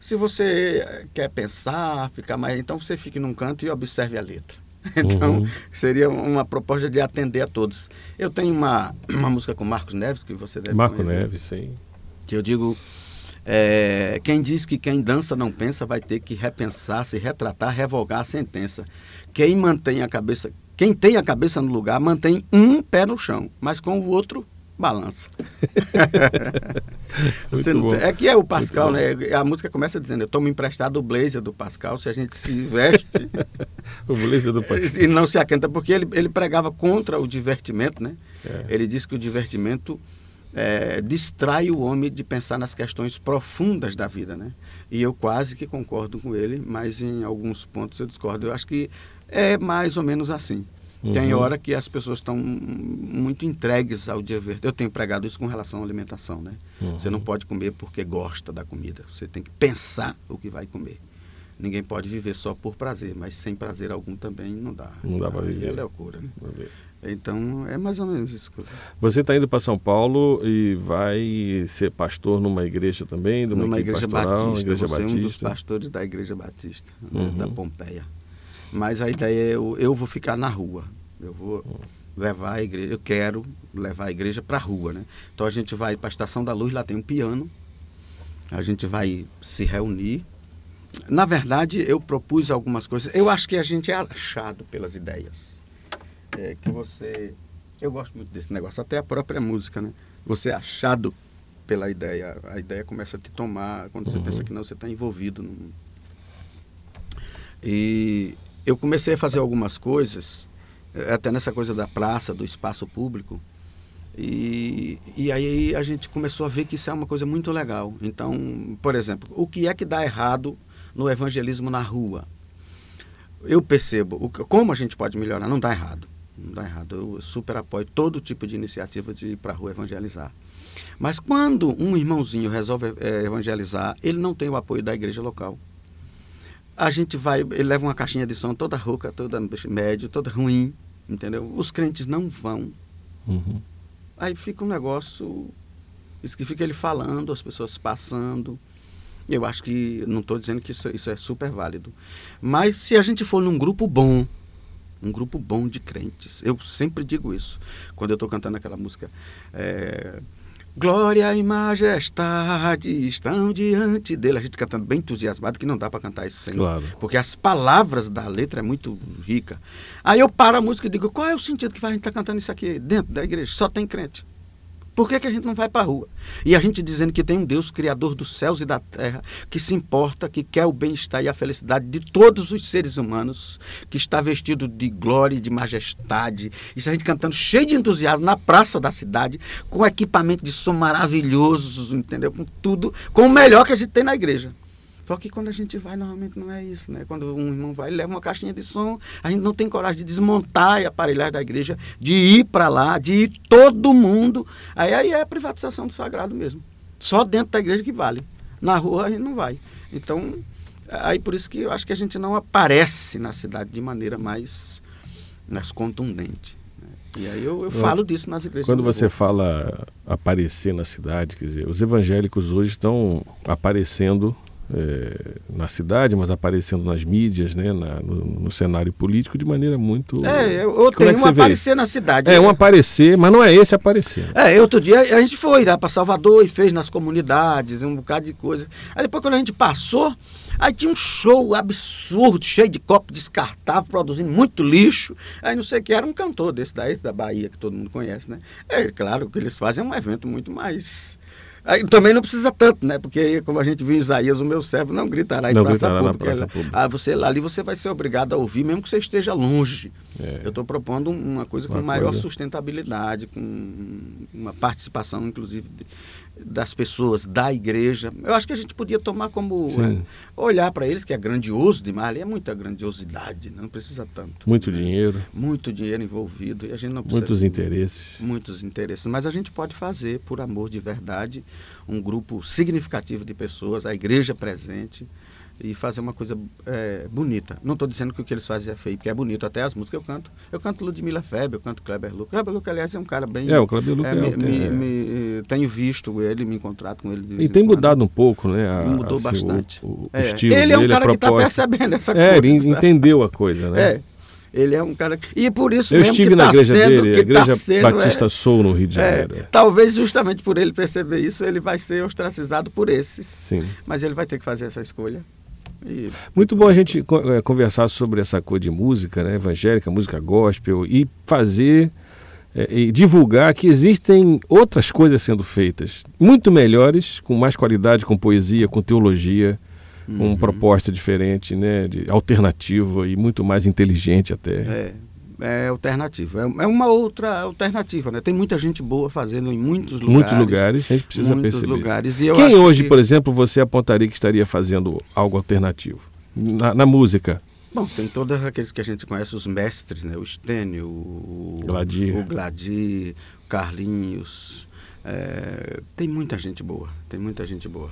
Se você quer pensar, ficar mais. Então você fique num canto e observe a letra. <laughs> Então, uhum. seria uma proposta de atender a todos. Eu tenho uma, uma música com Marcos Neves, que você deve Marco conhecer. Neves, sim. Que eu digo, é, quem diz que quem dança não pensa vai ter que repensar, se retratar, revogar a sentença. Quem mantém a cabeça, quem tem a cabeça no lugar, mantém um pé no chão, mas com o outro balança. <laughs> não, é que é o Pascal, né? A música começa dizendo: Eu tomo emprestado o blazer do Pascal, se a gente se veste. <laughs> o blazer do Pascal. E não se acanta, porque ele, ele pregava contra o divertimento, né? É. Ele disse que o divertimento é, distrai o homem de pensar nas questões profundas da vida, né? E eu quase que concordo com ele, mas em alguns pontos eu discordo. Eu acho que é mais ou menos assim. Uhum. Tem hora que as pessoas estão muito entregues ao dia verde. Eu tenho pregado isso com relação à alimentação, né? Uhum. Você não pode comer porque gosta da comida. Você tem que pensar o que vai comer. Ninguém pode viver só por prazer, mas sem prazer algum também não dá. Não dá para viver. é loucura, né? Então, é mais ou menos isso. Você está indo para São Paulo e vai ser pastor numa igreja também? Numa igreja pastoral, batista. Igreja Você batista. é um dos pastores da igreja batista, né, uhum. da Pompeia. Mas a ideia é eu, eu vou ficar na rua. Eu vou levar a igreja, eu quero levar a igreja para a rua, né? Então a gente vai para a Estação da Luz, lá tem um piano. A gente vai se reunir. Na verdade, eu propus algumas coisas. Eu acho que a gente é achado pelas ideias. É que você eu gosto muito desse negócio, até a própria música, né? Você é achado pela ideia. A ideia começa a te tomar quando você uhum. pensa que não, você está envolvido. No... E eu comecei a fazer algumas coisas, eh, até nessa coisa da praça, do espaço público. E, e aí a gente começou a ver que isso é uma coisa muito legal. Então, por exemplo, o que é que dá errado no evangelismo na rua? Eu percebo o, como a gente pode melhorar. Não dá errado. Não dá errado. Eu super apoio todo tipo de iniciativa de ir para a rua evangelizar. Mas quando um irmãozinho resolve é, evangelizar, ele não tem o apoio da igreja local. A gente vai, ele leva uma caixinha de som toda rouca, toda médio, toda ruim, entendeu? Os crentes não vão. Uhum. Aí fica um negócio. Isso que fica ele falando, as pessoas passando. Eu acho que. Não estou dizendo que isso, isso é super válido. Mas se a gente for num grupo bom, um grupo bom de crentes, eu sempre digo isso. Quando eu estou cantando aquela música. É, Glória e majestade estão diante dele. A gente cantando bem entusiasmado, que não dá para cantar isso sem. Claro. Porque as palavras da letra é muito rica. Aí eu paro a música e digo: qual é o sentido que a gente estar tá cantando isso aqui dentro da igreja? Só tem crente. Por que, que a gente não vai para a rua? E a gente dizendo que tem um Deus criador dos céus e da terra, que se importa, que quer o bem-estar e a felicidade de todos os seres humanos, que está vestido de glória e de majestade. Isso a gente cantando cheio de entusiasmo na praça da cidade, com equipamento de som maravilhoso, entendeu? Com tudo, com o melhor que a gente tem na igreja. Só que quando a gente vai, normalmente não é isso, né? Quando um irmão vai, leva uma caixinha de som, a gente não tem coragem de desmontar a aparelhagem da igreja, de ir para lá, de ir todo mundo. Aí, aí é a privatização do sagrado mesmo. Só dentro da igreja que vale. Na rua a gente não vai. Então, aí por isso que eu acho que a gente não aparece na cidade de maneira mais, mais contundente. Né? E aí eu, eu falo disso nas igrejas. Quando você fala aparecer na cidade, quer dizer, os evangélicos hoje estão aparecendo é, na cidade, mas aparecendo nas mídias, né, na, no, no, cenário político de maneira muito. É, eu tenho é um aparecer na cidade. É, é, um aparecer, mas não é esse aparecer. É, outro dia a gente foi lá para Salvador e fez nas comunidades, um bocado de coisa. Aí depois quando a gente passou, aí tinha um show absurdo, cheio de copo descartável, produzindo muito lixo. Aí não sei o que, era um cantor desse daí, da Bahia, que todo mundo conhece, né? É claro que eles fazem um evento muito mais Aí, também não precisa tanto, né? Porque como a gente viu em Isaías, o meu servo não gritará em não praça, gritará pública. praça pública. Ah, você ali você vai ser obrigado a ouvir, mesmo que você esteja longe. É. Eu estou propondo uma coisa uma com maior coisa. sustentabilidade, com uma participação, inclusive, das pessoas da igreja. Eu acho que a gente podia tomar como é, olhar para eles, que é grandioso demais, ali é muita grandiosidade, não precisa tanto. Muito dinheiro. Muito dinheiro envolvido e a gente não precisa. Muitos interesses. Muitos interesses. Mas a gente pode fazer, por amor de verdade, um grupo significativo de pessoas, a igreja presente e fazer uma coisa é, bonita. Não estou dizendo que o que eles fazem é feio, porque é bonito. Até as músicas eu canto. Eu canto Ludmilla Feber, eu canto Kleber Lucas. Kleber Lucas, aliás, é um cara bem... É, o Kleber Lucas é, é, me, me, Tenho visto ele, me encontrado com ele. E tem mudado um pouco, né? A, mudou assim, bastante. O, o é. estilo ele é um cara que está percebendo essa é, coisa. É, ele entendeu a coisa, né? É. Ele é um cara. E por isso Eu mesmo estive que na tá igreja sendo, dele, que a igreja tá sendo, Batista é, Soul no Rio de Janeiro. É, talvez justamente por ele perceber isso, ele vai ser ostracizado por esses. Sim. Mas ele vai ter que fazer essa escolha. E... Muito bom a gente é, conversar sobre essa coisa de música, né, evangélica, música gospel e fazer é, e divulgar que existem outras coisas sendo feitas, muito melhores, com mais qualidade, com poesia, com teologia, uhum. com proposta diferente, né, de alternativa e muito mais inteligente até. É, é alternativo. É, é, uma outra alternativa, né? Tem muita gente boa fazendo em muitos lugares. Muitos lugares, a gente precisa muitos perceber. lugares. Quem hoje, que... por exemplo, você apontaria que estaria fazendo algo alternativo? Na, na, música? Bom, tem todos aqueles que a gente conhece, os mestres, né? O Stênio, o Gladir, o, Gladir, o Carlinhos. É... tem muita gente boa, tem muita gente boa.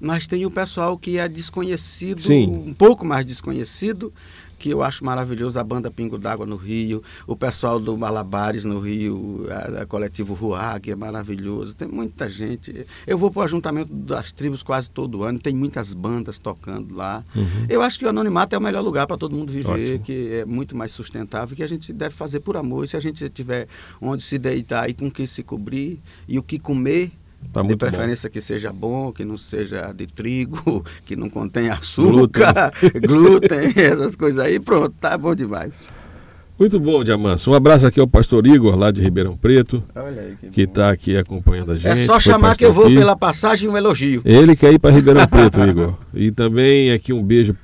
Mas tem o pessoal que é desconhecido, Sim. um pouco mais desconhecido, que eu acho maravilhoso, a banda Pingo d'Água no Rio, o pessoal do Malabares no Rio, a, a coletivo Ruá, que é maravilhoso. Tem muita gente. Eu vou para o ajuntamento das tribos quase todo ano, tem muitas bandas tocando lá. Uhum. Eu acho que o anonimato é o melhor lugar para todo mundo viver, Ótimo. que é muito mais sustentável, que a gente deve fazer por amor. E se a gente tiver onde se deitar e com o que se cobrir e o que comer, Tá de preferência bom. que seja bom, que não seja de trigo, <laughs> que não contém açúcar, glúten, <laughs> glúten essas coisas aí, pronto, tá bom demais. Muito bom, Diamanso. Um abraço aqui ao pastor Igor, lá de Ribeirão Preto, aí, que está aqui acompanhando a é gente. É só chamar que eu vou aqui. pela passagem um elogio. Ele quer ir para Ribeirão <laughs> Preto, Igor. E também aqui um beijo,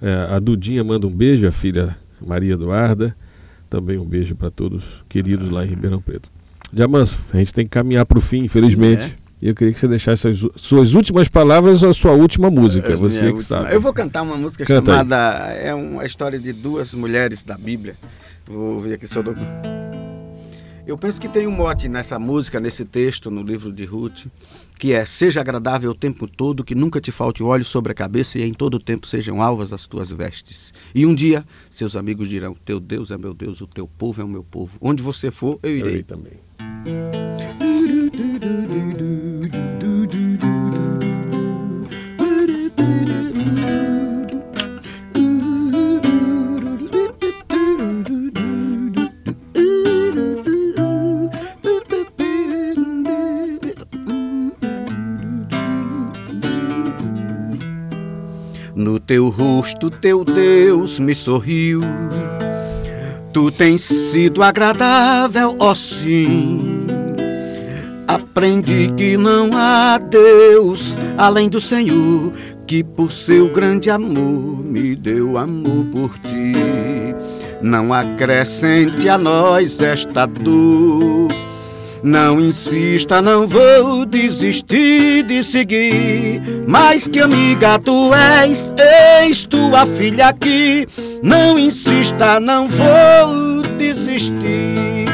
é, a Dudinha manda um beijo, a filha Maria Eduarda. Também um beijo para todos queridos lá em Ribeirão Preto. Diamanso, a gente tem que caminhar para o fim, infelizmente. É. E eu queria que você deixasse as suas últimas palavras ou a sua última música. É, você que última. sabe. Eu vou cantar uma música Canta chamada. Aí. É uma história de duas mulheres da Bíblia. Vou ver aqui se eu dou. Eu penso que tem um mote nessa música, nesse texto, no livro de Ruth, que é: Seja agradável o tempo todo, que nunca te falte óleo sobre a cabeça e em todo o tempo sejam alvas as tuas vestes. E um dia seus amigos dirão: Teu Deus é meu Deus, o teu povo é o meu povo. Onde você for, eu irei. Eu irei também. Teu rosto, teu Deus me sorriu. Tu tens sido agradável, ó sim. Aprendi que não há Deus além do Senhor, que por seu grande amor me deu amor por ti. Não acrescente a nós esta dor não insista, não vou desistir de seguir. Mas que amiga tu és, eis tua filha aqui. Não insista, não vou desistir.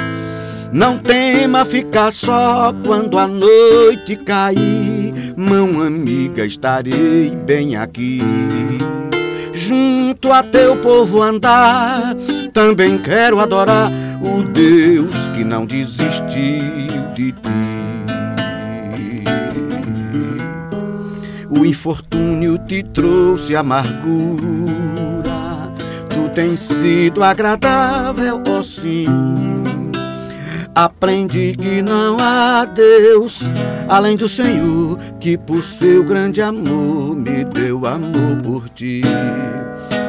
Não tema ficar só quando a noite cair. Mão amiga, estarei bem aqui. Junto a teu povo andar, também quero adorar o Deus que não desistiu de ti. O infortúnio te trouxe amargura, tu tens sido agradável, ó oh sim. Aprendi que não há Deus além do Senhor, que por seu grande amor me deu amor por ti.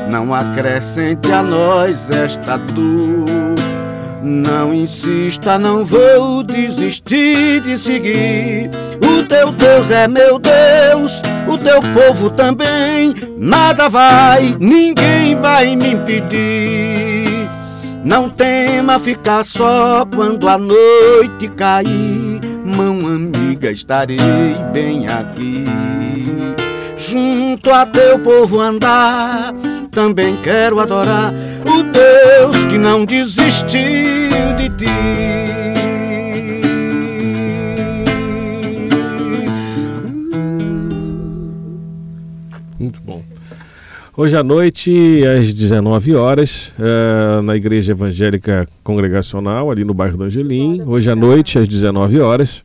Não acrescente a nós esta dor não insista, não vou desistir de seguir. O teu Deus é meu Deus, o teu povo também. Nada vai, ninguém vai me impedir. Não tema ficar só quando a noite cair. Mão amiga, estarei bem aqui. Junto a teu povo andar, também quero adorar o Deus que não desistiu de ti. Muito bom. Hoje à noite, às 19 horas, é, na Igreja Evangélica Congregacional, ali no bairro do Angelim. Hoje à noite, às 19 horas,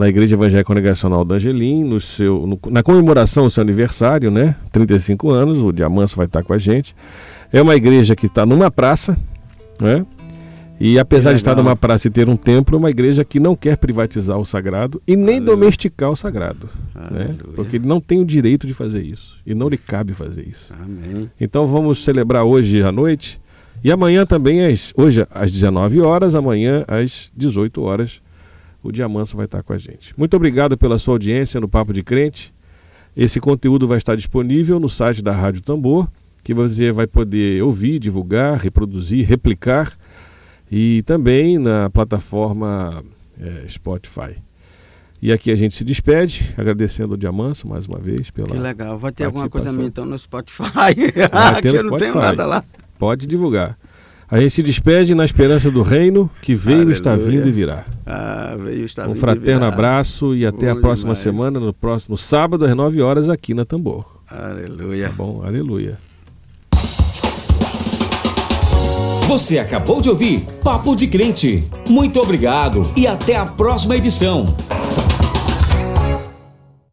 na Igreja Evangélica Congregacional do Angelim, no seu, no, na comemoração do seu aniversário, né? 35 anos, o Diamanso vai estar com a gente. É uma igreja que está numa praça, né? E apesar de estar numa praça e ter um templo, é uma igreja que não quer privatizar o sagrado e nem Aleluia. domesticar o sagrado. Né? Porque ele não tem o direito de fazer isso. E não lhe cabe fazer isso. Amém. Então vamos celebrar hoje à noite. E amanhã também, às, hoje às 19 horas, amanhã às 18 horas, o Diamanso vai estar com a gente. Muito obrigado pela sua audiência no Papo de Crente. Esse conteúdo vai estar disponível no site da Rádio Tambor que você vai poder ouvir, divulgar, reproduzir, replicar e também na plataforma é, Spotify. E aqui a gente se despede, agradecendo o Diamanso mais uma vez pela. Que legal, vai ter alguma coisa minha então no Spotify. aqui <laughs> eu não tenho nada lá. Pode divulgar. A gente se despede na esperança do reino que veio, Aleluia. está vindo e virá. Ah, veio, está um fraterno abraço e até Bom a próxima demais. semana, no próximo sábado, às 9 horas, aqui na Tambor. Aleluia. Tá bom? Aleluia. Você acabou de ouvir Papo de Crente. Muito obrigado e até a próxima edição.